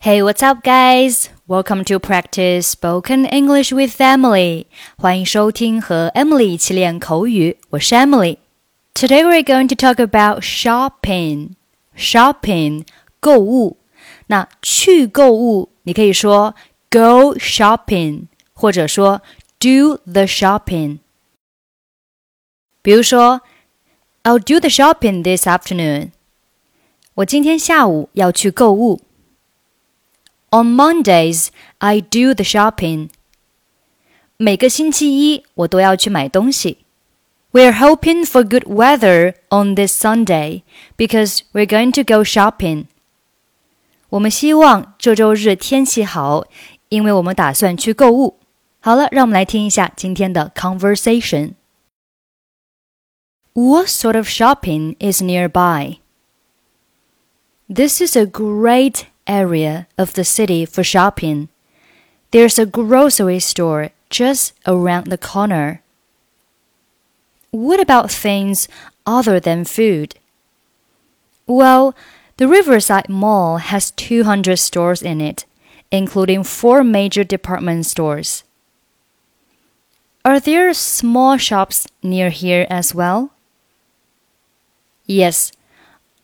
Hey, what's up, guys? Welcome to practice spoken English with Emily. 欢迎收听和 Emily 一起练口语，我是 Emily。Today we're going to talk about shopping. Shopping 购物。那去购物，你可以说 go shopping，或者说 do the shopping。比如说，I'll do the shopping this afternoon。我今天下午要去购物。 On Mondays, I do the shopping. 每个星期一我都要去买东西。We're hoping for good weather on this Sunday because we're going to go shopping. 我们希望这周日天气好，因为我们打算去购物。好了，让我们来听一下今天的 conversation。What sort of shopping is nearby? This is a great area of the city for shopping. There's a grocery store just around the corner. What about things other than food? Well, the Riverside Mall has 200 stores in it, including four major department stores. Are there small shops near here as well? Yes.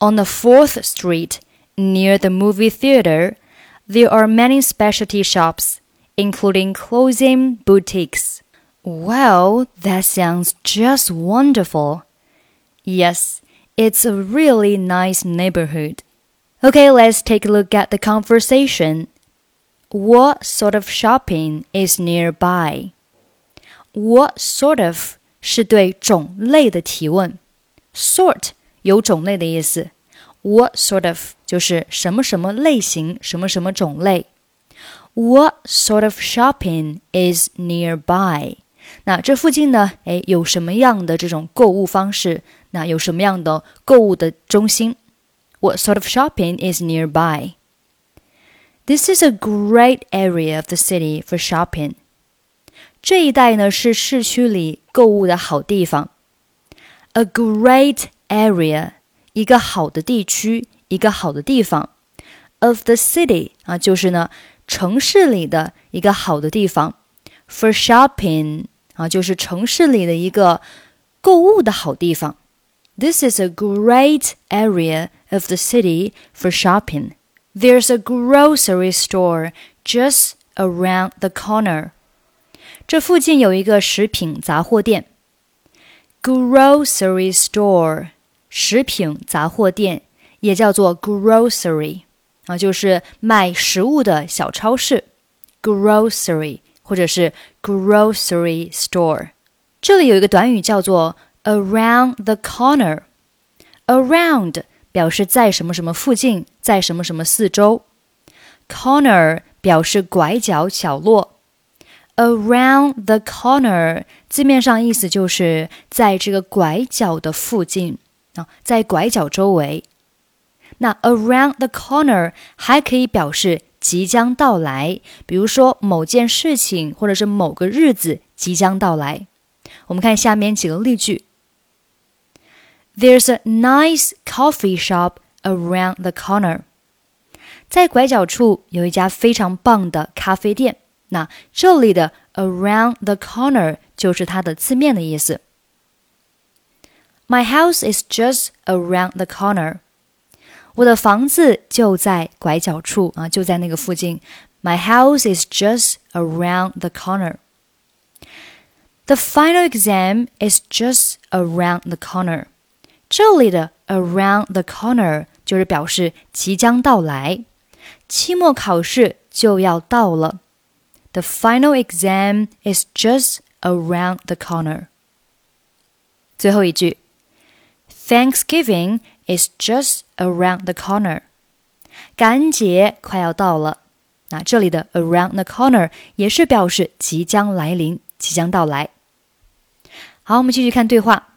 On the 4th Street, near the movie theater, there are many specialty shops, including clothing boutiques. Well, that sounds just wonderful. Yes, it's a really nice neighborhood. Okay, let's take a look at the conversation. What sort of shopping is nearby? What sort of 是对种类的提问，sort 有种类的意思。What sort of 就是什么什么类型，什么什么种类。What sort of shopping is nearby？那这附近呢？哎，有什么样的这种购物方式？那有什么样的购物的中心？What sort of shopping is nearby? This is a great area of the city for shopping. 这一带呢是市区里购物的好地方。A great area，一个好的地区， 一个好的地方。Of the city 啊，就是呢城市里的一个好的地方。For shopping 啊，就是城市里的一个购物的好地方。This is a great area of the city for shopping. There's a grocery store just around the corner. 这附近有一个食品杂货店，grocery store，食品杂货店 也叫做 grocery，啊，就是卖食物的小超市，grocery 或者是 grocery store。这里有一个短语叫做 around the corner，around 表示在什么什么附近，在什么什么四周，corner 表示拐角角落。Around the corner 字面上意思就是在这个拐角的附近啊，在拐角周围。那 around the corner 还可以表示即将到来，比如说某件事情或者是某个日子即将到来。我们看下面几个例句：There's a nice coffee shop around the corner。在拐角处有一家非常棒的咖啡店。那这里的 around the corner 就是它的字面的意思。My house is just around the corner。 我的房子就在拐角处啊，就在那个附近。My house is just around the corner. The final exam is just around the corner. 这里的 around the corner 就是表示即将到来，期末考试就要到了。the final exam is just around the corner. 最后一句，Thanksgiving It's just around the corner. 感恩节快要到了。那这里的 around the corner 也是表示即将来临、即将到来。好，我们继续看对话。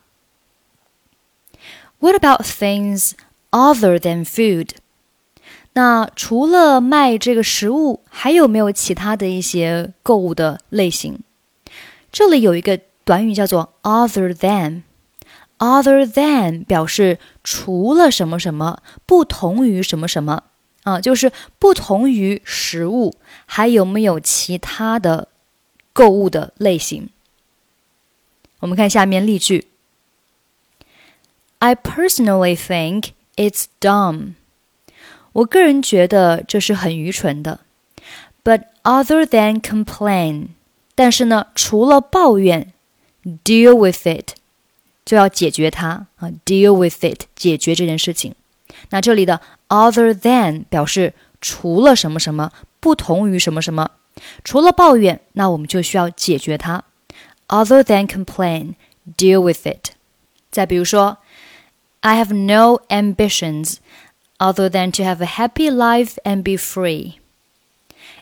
What about things other than food? 那除了卖这个食物，还有没有其他的一些购物的类型？这里有一个短语叫做 other than Other than 表示除了什么什么，不同于什么什么啊，就是不同于食物，还有没有其他的购物的类型？我们看下面例句：I personally think it's dumb。我个人觉得这是很愚蠢的。But other than complain，但是呢，除了抱怨，deal with it，就要解决它啊，deal with it，解决这件事情。那这里的 other than 表示除了什么什么，不同于什么什么，除了抱怨，那我们就需要解决它。Other than complain, deal with it。再比如说，I have no ambitions other than to have a happy life and be free。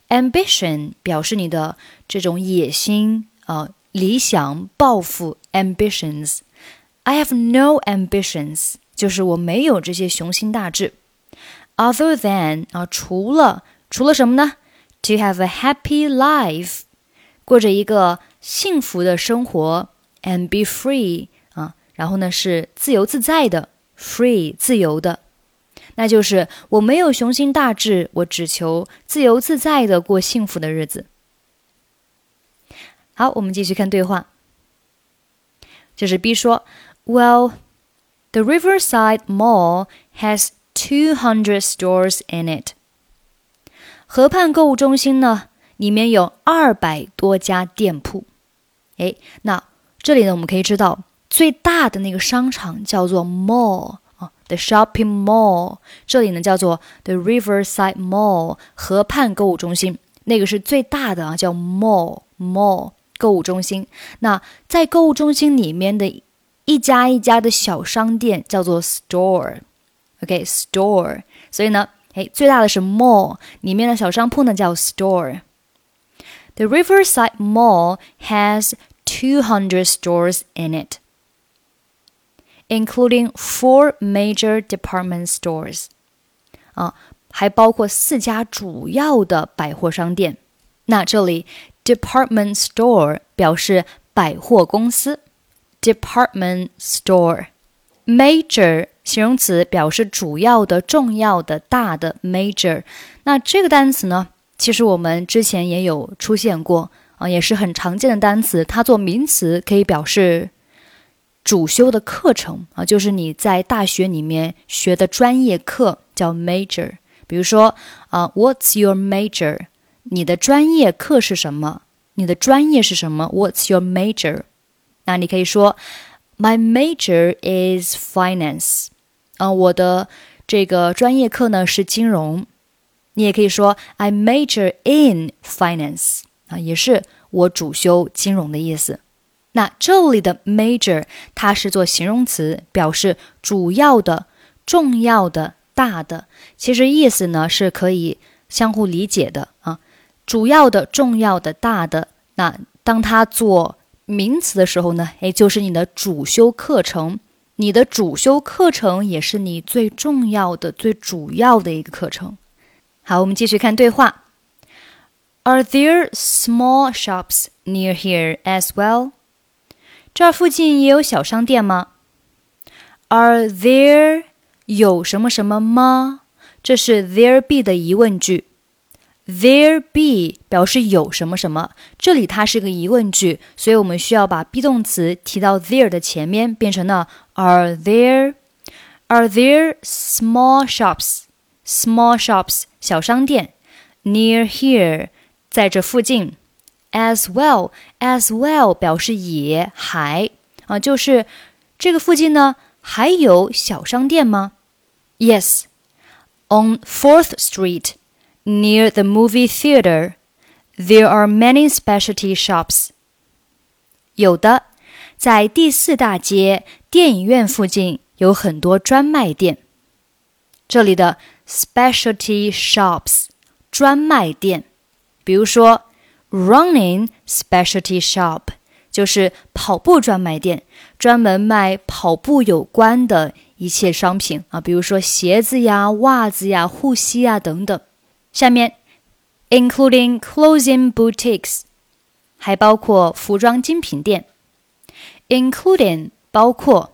Ambition 表示你的这种野心啊、理想、抱负。Ambitions。I have no ambitions 就是我没有这些雄心大志。Other than 啊，除了除了什么呢？To have a happy life，过着一个幸福的生活，and be free 啊，然后呢是自由自在的，free 自由的，那就是我没有雄心大志，我只求自由自在的过幸福的日子。好，我们继续看对话。这是 B 说，Well。The Riverside Mall has 200 stores in it. 河畔购物中心呢，里面有二百多家店铺。哎，那这里呢，我们可以知道最大的那个商场叫做 mall 啊，the shopping mall。这里呢叫做 the Riverside Mall 河畔购物中心，那个是最大的啊，叫 mall mall 购物中心。那在购物中心里面的。一家一家的小商店叫做 store，OK，store。所以呢，哎，最大的是 mall，里面的小商铺呢叫 store。The Riverside Mall has two hundred stores in it, including four major department stores. 啊，还包括四家主要的百货商店。那这里 department store 表示百货公司。Department store。major 形容词表示主要的、重要的、大的。major，那这个单词呢，其实我们之前也有出现过啊，也是很常见的单词。它做名词可以表示主修的课程啊，就是你在大学里面学的专业课叫 major。比如说啊，What's your major？你的专业课是什么？你的专业是什么？What's your major？那你可以说，My major is finance。啊，我的这个专业课呢是金融。你也可以说，I major in finance。啊，也是我主修金融的意思。那这里的 major 它是做形容词，表示主要的、重要的、大的。其实意思呢是可以相互理解的啊。主要的、重要的、大的。那当它做名词的时候呢，诶，就是你的主修课程，你的主修课程也是你最重要的、最主要的一个课程。好，我们继续看对话。Are there small shops near here as well？这儿附近也有小商店吗？Are there 有什么什么吗？这是 there be 的疑问句。There be 表示有什么什么，这里它是个疑问句，所以我们需要把 be 动词提到 there 的前面，变成了 Are there Are there small shops small shops 小商店 near here 在这附近？As well as well 表示也还啊，就是这个附近呢还有小商店吗？Yes on Fourth Street. Near the movie theater, there are many specialty shops. 有的，在第四大街电影院附近有很多专卖店。这里的 specialty shops 专卖店，比如说 running specialty shop 就是跑步专卖店，专门卖跑步有关的一切商品啊，比如说鞋子呀、袜子呀、护膝啊等等。下面，including clothing boutiques，还包括服装精品店。including 包括，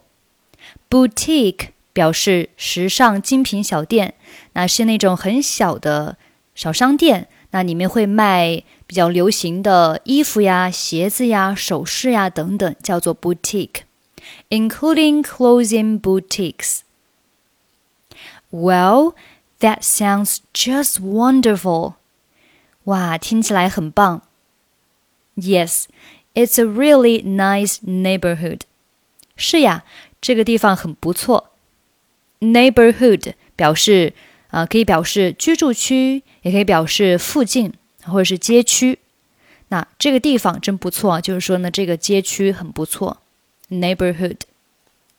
boutique 表示时尚精品小店，那是那种很小的小商店，那里面会卖比较流行的衣服呀、鞋子呀、首饰呀等等，叫做 boutique，including clothing boutiques。Well, that sounds just wonderful. 哇，听起来很棒。Yes, it's a really nice neighborhood. 是呀，这个地方很不错。Neighborhood 表示啊、呃，可以表示居住区，也可以表示附近或者是街区。那这个地方真不错，就是说呢，这个街区很不错。Neighborhood.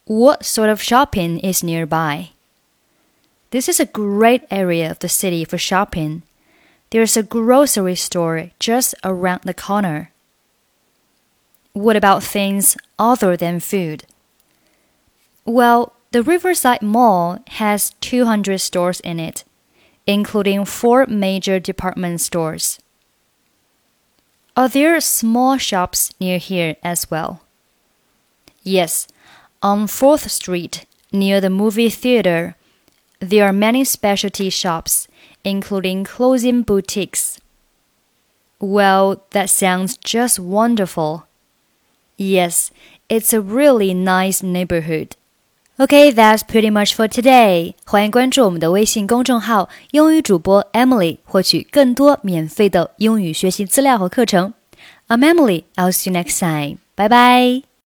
What sort of shopping is nearby? This is a great area of the city for shopping. There's a grocery store just around the corner. What about things other than food? Well, the Riverside Mall has 200 stores in it, including four major department stores. Are there small shops near here as well? Yes, on 4th Street, near the movie theater, there are many specialty shops, including clothing boutiques. Well, that sounds just wonderful. Yes, it's a really nice neighborhood. Okay, that's pretty much for today. 欢迎关注我们的微信公众号“英语主播 Emily”，获取更多免费的英语学习资料和课程。I'm Emily. I'll see you next time. Bye bye.